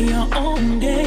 your own day.